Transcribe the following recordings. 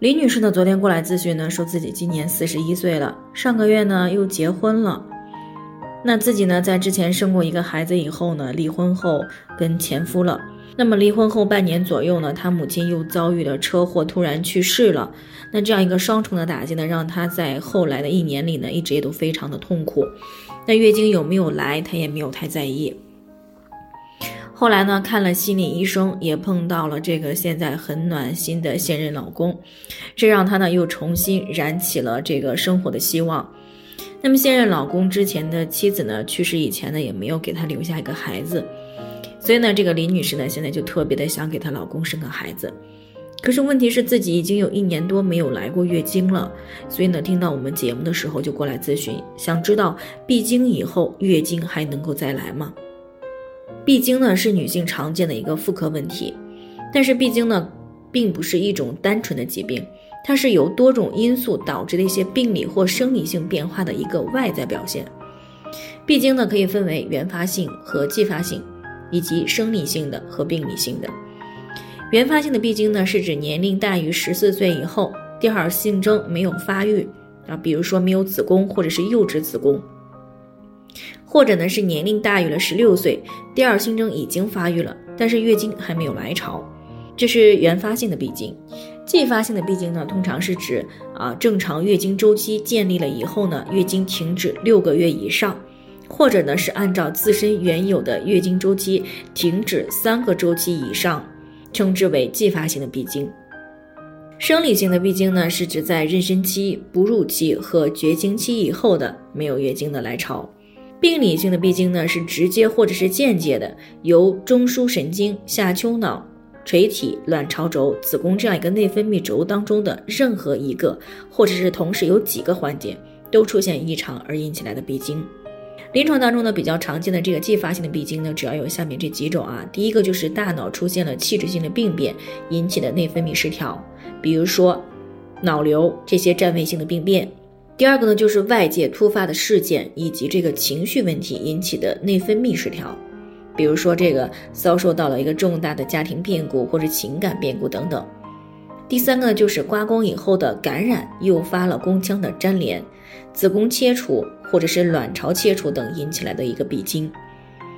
李女士呢，昨天过来咨询呢，说自己今年四十一岁了，上个月呢又结婚了。那自己呢，在之前生过一个孩子以后呢，离婚后跟前夫了。那么离婚后半年左右呢，她母亲又遭遇了车祸，突然去世了。那这样一个双重的打击呢，让她在后来的一年里呢，一直也都非常的痛苦。那月经有没有来，她也没有太在意。后来呢，看了心理医生，也碰到了这个现在很暖心的现任老公，这让她呢又重新燃起了这个生活的希望。那么现任老公之前的妻子呢去世以前呢，也没有给她留下一个孩子，所以呢，这个林女士呢现在就特别的想给她老公生个孩子。可是问题是自己已经有一年多没有来过月经了，所以呢，听到我们节目的时候就过来咨询，想知道闭经以后月经还能够再来吗？闭经呢是女性常见的一个妇科问题，但是闭经呢并不是一种单纯的疾病，它是由多种因素导致的一些病理或生理性变化的一个外在表现。闭经呢可以分为原发性和继发性，以及生理性的和病理性的。原发性的闭经呢是指年龄大于十四岁以后，第二性征没有发育啊，比如说没有子宫或者是幼稚子宫。或者呢是年龄大于了十六岁，第二性征已经发育了，但是月经还没有来潮，这是原发性的闭经。继发性的闭经呢，通常是指啊正常月经周期建立了以后呢，月经停止六个月以上，或者呢是按照自身原有的月经周期停止三个周期以上，称之为继发性的闭经。生理性的闭经呢，是指在妊娠期、哺乳期和绝经期以后的没有月经的来潮。病理性的闭经呢，是直接或者是间接的，由中枢神经、下丘脑、垂体、卵巢轴、子宫这样一个内分泌轴当中的任何一个，或者是同时有几个环节都出现异常而引起来的闭经。临床当中呢，比较常见的这个继发性的闭经呢，主要有下面这几种啊。第一个就是大脑出现了器质性的病变引起的内分泌失调，比如说脑瘤这些占位性的病变。第二个呢，就是外界突发的事件以及这个情绪问题引起的内分泌失调，比如说这个遭受到了一个重大的家庭变故或者情感变故等等。第三个呢，就是刮宫以后的感染诱发了宫腔的粘连、子宫切除或者是卵巢切除等引起来的一个闭经。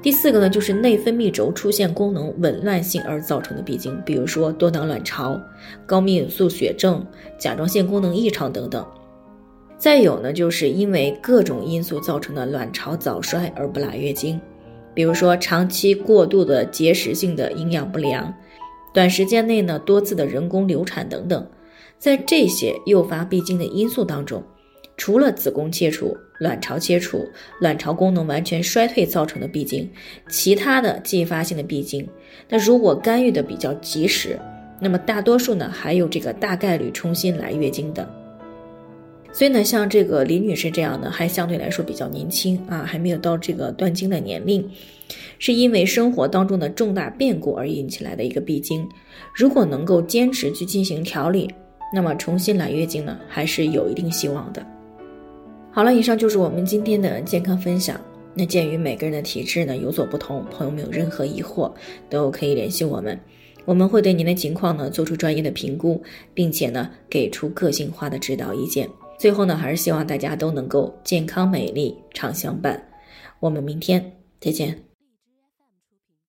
第四个呢，就是内分泌轴出现功能紊乱性而造成的闭经，比如说多囊卵巢、高泌乳素血症、甲状腺功能异常等等。再有呢，就是因为各种因素造成的卵巢早衰而不来月经，比如说长期过度的节食性的营养不良，短时间内呢多次的人工流产等等，在这些诱发闭经的因素当中，除了子宫切除、卵巢切除、卵巢功能完全衰退造成的闭经，其他的继发性的闭经，那如果干预的比较及时，那么大多数呢还有这个大概率重新来月经的。所以呢，像这个李女士这样的，还相对来说比较年轻啊，还没有到这个断经的年龄，是因为生活当中的重大变故而引起来的一个闭经。如果能够坚持去进行调理，那么重新来月经呢，还是有一定希望的。好了，以上就是我们今天的健康分享。那鉴于每个人的体质呢有所不同，朋友们有任何疑惑都可以联系我们，我们会对您的情况呢做出专业的评估，并且呢给出个性化的指导意见。最后呢，还是希望大家都能够健康美丽常相伴。我们明天再见。